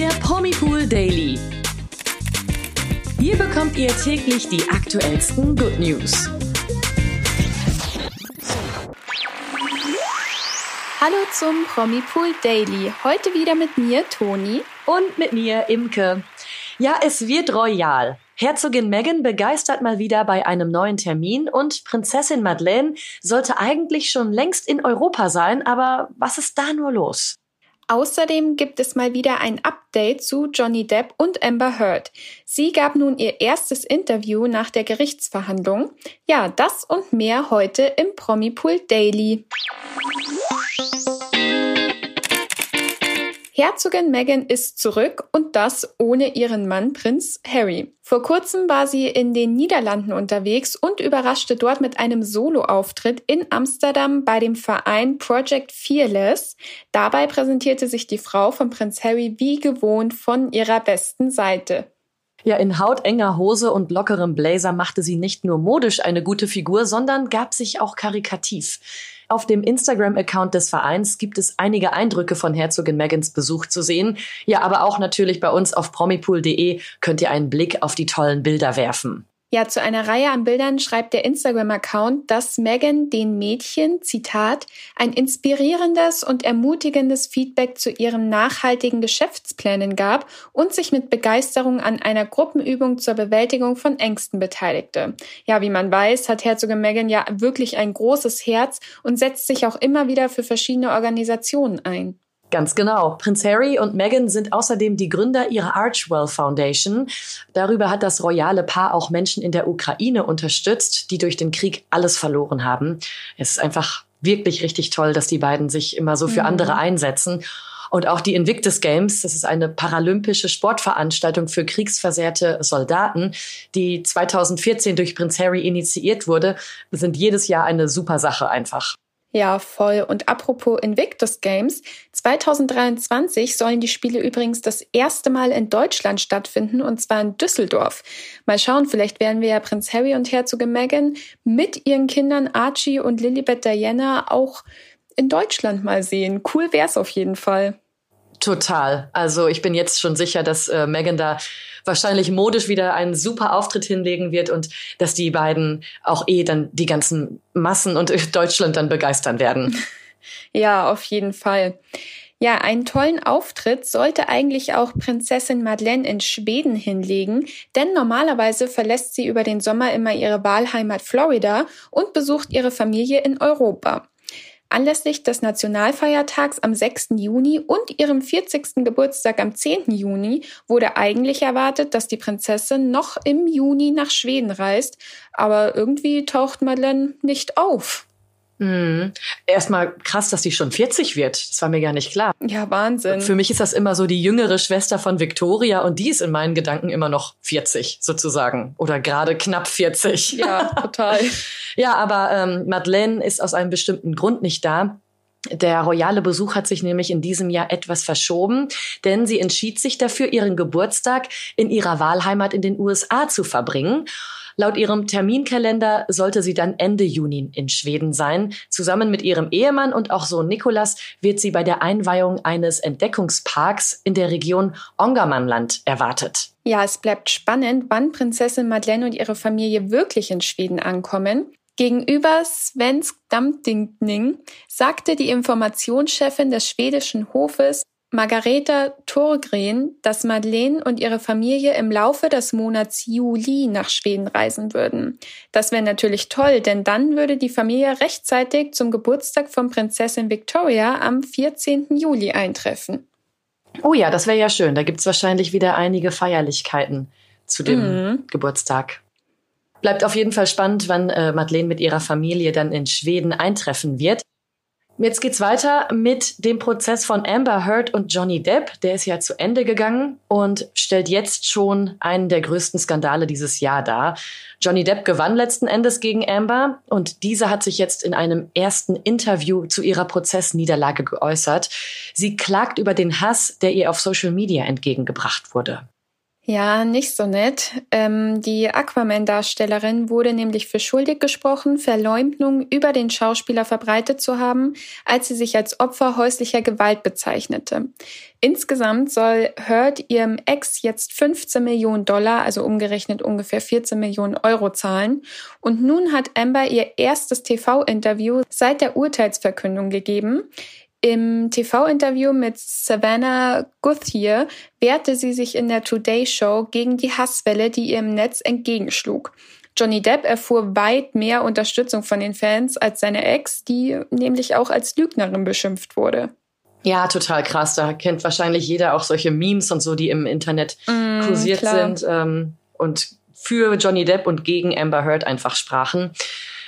der Promipool Daily. Hier bekommt ihr täglich die aktuellsten Good News. Hallo zum Promipool Daily. Heute wieder mit mir, Toni. Und mit mir, Imke. Ja, es wird royal. Herzogin Meghan begeistert mal wieder bei einem neuen Termin und Prinzessin Madeleine sollte eigentlich schon längst in Europa sein, aber was ist da nur los? Außerdem gibt es mal wieder ein Update zu Johnny Depp und Amber Heard. Sie gab nun ihr erstes Interview nach der Gerichtsverhandlung. Ja, das und mehr heute im Promipool Daily. Herzogin Meghan ist zurück und das ohne ihren Mann Prinz Harry. Vor kurzem war sie in den Niederlanden unterwegs und überraschte dort mit einem Soloauftritt in Amsterdam bei dem Verein Project Fearless. Dabei präsentierte sich die Frau von Prinz Harry wie gewohnt von ihrer besten Seite. Ja, in hautenger Hose und lockerem Blazer machte sie nicht nur modisch eine gute Figur, sondern gab sich auch karikativ. Auf dem Instagram-Account des Vereins gibt es einige Eindrücke von Herzogin Megans Besuch zu sehen. Ja, aber auch natürlich bei uns auf promipool.de könnt ihr einen Blick auf die tollen Bilder werfen. Ja, zu einer Reihe an Bildern schreibt der Instagram-Account, dass Megan den Mädchen, Zitat, ein inspirierendes und ermutigendes Feedback zu ihren nachhaltigen Geschäftsplänen gab und sich mit Begeisterung an einer Gruppenübung zur Bewältigung von Ängsten beteiligte. Ja, wie man weiß, hat Herzogin Megan ja wirklich ein großes Herz und setzt sich auch immer wieder für verschiedene Organisationen ein. Ganz genau. Prinz Harry und Meghan sind außerdem die Gründer ihrer Archwell Foundation. Darüber hat das royale Paar auch Menschen in der Ukraine unterstützt, die durch den Krieg alles verloren haben. Es ist einfach wirklich richtig toll, dass die beiden sich immer so für mhm. andere einsetzen. Und auch die Invictus Games, das ist eine paralympische Sportveranstaltung für kriegsversehrte Soldaten, die 2014 durch Prinz Harry initiiert wurde, sind jedes Jahr eine super Sache einfach. Ja, voll. Und apropos Invictus Games, 2023 sollen die Spiele übrigens das erste Mal in Deutschland stattfinden und zwar in Düsseldorf. Mal schauen, vielleicht werden wir ja Prinz Harry und Herzogin Meghan mit ihren Kindern Archie und Lilibet Diana auch in Deutschland mal sehen. Cool wär's auf jeden Fall. Total. Also ich bin jetzt schon sicher, dass äh, Megan da wahrscheinlich modisch wieder einen super Auftritt hinlegen wird und dass die beiden auch eh dann die ganzen Massen und Deutschland dann begeistern werden. Ja, auf jeden Fall. Ja, einen tollen Auftritt sollte eigentlich auch Prinzessin Madeleine in Schweden hinlegen, denn normalerweise verlässt sie über den Sommer immer ihre Wahlheimat Florida und besucht ihre Familie in Europa. Anlässlich des Nationalfeiertags am 6. Juni und ihrem 40. Geburtstag am 10. Juni wurde eigentlich erwartet, dass die Prinzessin noch im Juni nach Schweden reist, aber irgendwie taucht Madeleine nicht auf. Mhm. Erstmal krass, dass die schon 40 wird. Das war mir gar nicht klar. Ja, Wahnsinn. Für mich ist das immer so die jüngere Schwester von Victoria und die ist in meinen Gedanken immer noch 40 sozusagen oder gerade knapp 40. Ja, total. ja, aber ähm, Madeleine ist aus einem bestimmten Grund nicht da. Der royale Besuch hat sich nämlich in diesem Jahr etwas verschoben, denn sie entschied sich dafür, ihren Geburtstag in ihrer Wahlheimat in den USA zu verbringen. Laut ihrem Terminkalender sollte sie dann Ende Juni in Schweden sein. Zusammen mit ihrem Ehemann und auch Sohn Nikolas wird sie bei der Einweihung eines Entdeckungsparks in der Region Ongermanland erwartet. Ja, es bleibt spannend, wann Prinzessin Madeleine und ihre Familie wirklich in Schweden ankommen. Gegenüber Svensk Damtingning sagte die Informationschefin des schwedischen Hofes, Margareta Thorgren, dass Madeleine und ihre Familie im Laufe des Monats Juli nach Schweden reisen würden. Das wäre natürlich toll, denn dann würde die Familie rechtzeitig zum Geburtstag von Prinzessin Victoria am 14. Juli eintreffen. Oh ja, das wäre ja schön. Da gibt's wahrscheinlich wieder einige Feierlichkeiten zu dem mhm. Geburtstag. Bleibt auf jeden Fall spannend, wann äh, Madeleine mit ihrer Familie dann in Schweden eintreffen wird. Jetzt geht's weiter mit dem Prozess von Amber Heard und Johnny Depp. Der ist ja zu Ende gegangen und stellt jetzt schon einen der größten Skandale dieses Jahr dar. Johnny Depp gewann letzten Endes gegen Amber und diese hat sich jetzt in einem ersten Interview zu ihrer Prozessniederlage geäußert. Sie klagt über den Hass, der ihr auf Social Media entgegengebracht wurde. Ja, nicht so nett. Ähm, die Aquaman-Darstellerin wurde nämlich für schuldig gesprochen, Verleumdung über den Schauspieler verbreitet zu haben, als sie sich als Opfer häuslicher Gewalt bezeichnete. Insgesamt soll Heard ihrem Ex jetzt 15 Millionen Dollar, also umgerechnet ungefähr 14 Millionen Euro zahlen. Und nun hat Amber ihr erstes TV-Interview seit der Urteilsverkündung gegeben. Im TV-Interview mit Savannah Guthier wehrte sie sich in der Today Show gegen die Hasswelle, die ihr im Netz entgegenschlug. Johnny Depp erfuhr weit mehr Unterstützung von den Fans als seine Ex, die nämlich auch als Lügnerin beschimpft wurde. Ja, total krass. Da kennt wahrscheinlich jeder auch solche Memes und so, die im Internet mm, kursiert klar. sind ähm, und für Johnny Depp und gegen Amber Heard einfach sprachen.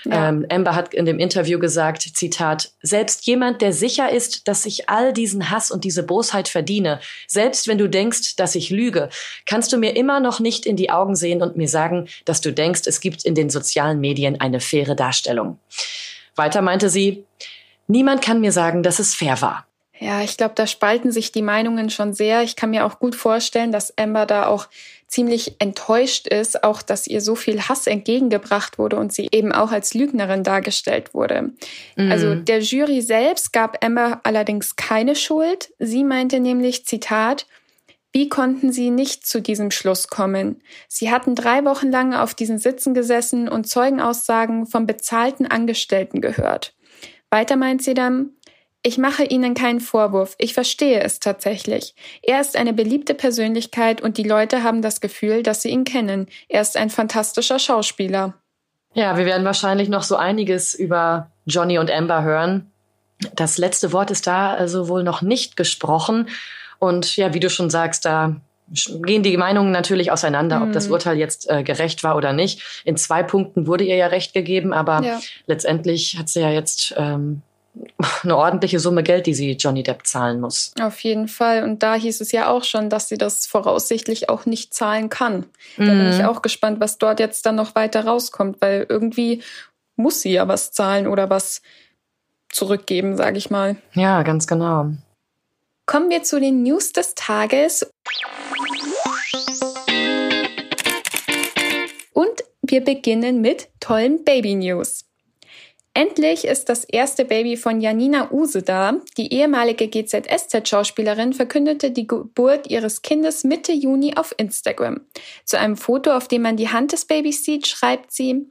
Ja. Ähm, Amber hat in dem Interview gesagt, Zitat, selbst jemand, der sicher ist, dass ich all diesen Hass und diese Bosheit verdiene, selbst wenn du denkst, dass ich lüge, kannst du mir immer noch nicht in die Augen sehen und mir sagen, dass du denkst, es gibt in den sozialen Medien eine faire Darstellung. Weiter meinte sie, niemand kann mir sagen, dass es fair war. Ja, ich glaube, da spalten sich die Meinungen schon sehr. Ich kann mir auch gut vorstellen, dass Amber da auch ziemlich enttäuscht ist, auch dass ihr so viel Hass entgegengebracht wurde und sie eben auch als Lügnerin dargestellt wurde. Mhm. Also der Jury selbst gab Amber allerdings keine Schuld. Sie meinte nämlich, Zitat, wie konnten sie nicht zu diesem Schluss kommen? Sie hatten drei Wochen lang auf diesen Sitzen gesessen und Zeugenaussagen von bezahlten Angestellten gehört. Weiter meint sie dann, ich mache Ihnen keinen Vorwurf, ich verstehe es tatsächlich. Er ist eine beliebte Persönlichkeit und die Leute haben das Gefühl, dass sie ihn kennen. Er ist ein fantastischer Schauspieler. Ja, wir werden wahrscheinlich noch so einiges über Johnny und Amber hören. Das letzte Wort ist da also wohl noch nicht gesprochen. Und ja, wie du schon sagst, da gehen die Meinungen natürlich auseinander, mhm. ob das mhm. Urteil jetzt äh, gerecht war oder nicht. In zwei Punkten wurde ihr ja recht gegeben, aber ja. letztendlich hat sie ja jetzt ähm, eine ordentliche Summe Geld, die sie Johnny Depp zahlen muss. Auf jeden Fall. Und da hieß es ja auch schon, dass sie das voraussichtlich auch nicht zahlen kann. Da bin ich mhm. auch gespannt, was dort jetzt dann noch weiter rauskommt, weil irgendwie muss sie ja was zahlen oder was zurückgeben, sage ich mal. Ja, ganz genau. Kommen wir zu den News des Tages. Und wir beginnen mit tollen Baby News. Endlich ist das erste Baby von Janina Use da. Die ehemalige GZSZ-Schauspielerin verkündete die Geburt ihres Kindes Mitte Juni auf Instagram. Zu einem Foto, auf dem man die Hand des Babys sieht, schreibt sie,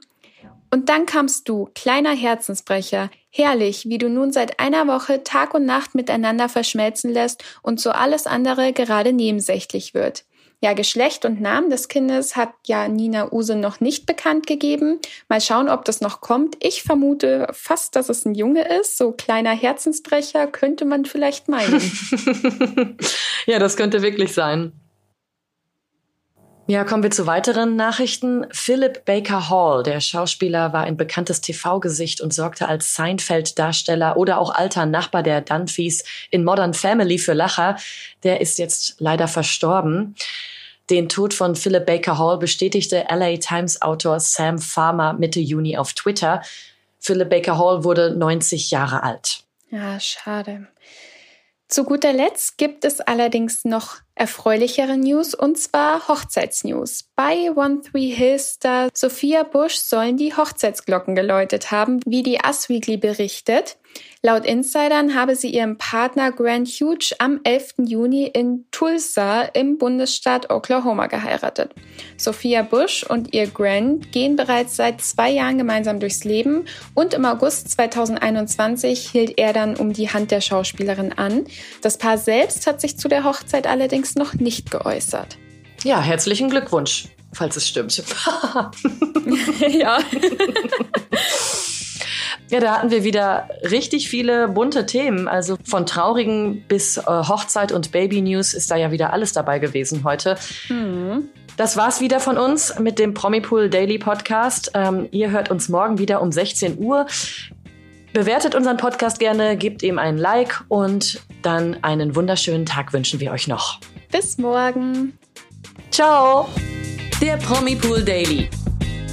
und dann kamst du, kleiner Herzensbrecher, herrlich, wie du nun seit einer Woche Tag und Nacht miteinander verschmelzen lässt und so alles andere gerade nebensächlich wird. Ja, Geschlecht und Namen des Kindes hat ja Nina Use noch nicht bekannt gegeben. Mal schauen, ob das noch kommt. Ich vermute fast, dass es ein Junge ist. So kleiner Herzensbrecher könnte man vielleicht meinen. ja, das könnte wirklich sein. Ja, kommen wir zu weiteren Nachrichten. Philip Baker Hall, der Schauspieler, war ein bekanntes TV-Gesicht und sorgte als Seinfeld-Darsteller oder auch alter Nachbar der Dunphys in Modern Family für Lacher. Der ist jetzt leider verstorben. Den Tod von Philip Baker Hall bestätigte LA Times Autor Sam Farmer Mitte Juni auf Twitter. Philip Baker Hall wurde 90 Jahre alt. Ja, schade. Zu guter Letzt gibt es allerdings noch erfreulichere News und zwar Hochzeitsnews. Bei One Three Hills Star Sophia Bush sollen die Hochzeitsglocken geläutet haben, wie die Us Weekly berichtet. Laut Insidern habe sie ihren Partner Grant Hughes am 11. Juni in Tulsa im Bundesstaat Oklahoma geheiratet. Sophia Bush und ihr Grant gehen bereits seit zwei Jahren gemeinsam durchs Leben und im August 2021 hielt er dann um die Hand der Schauspielerin an. Das Paar selbst hat sich zu der Hochzeit allerdings noch nicht geäußert. Ja, herzlichen Glückwunsch, falls es stimmt. ja. Ja, da hatten wir wieder richtig viele bunte Themen. Also von traurigen bis äh, Hochzeit und Baby News ist da ja wieder alles dabei gewesen heute. Mhm. Das war's wieder von uns mit dem Promipool Daily Podcast. Ähm, ihr hört uns morgen wieder um 16 Uhr. Bewertet unseren Podcast gerne, gebt ihm ein Like und dann einen wunderschönen Tag wünschen wir euch noch. Bis morgen. Ciao. Der Promipool Daily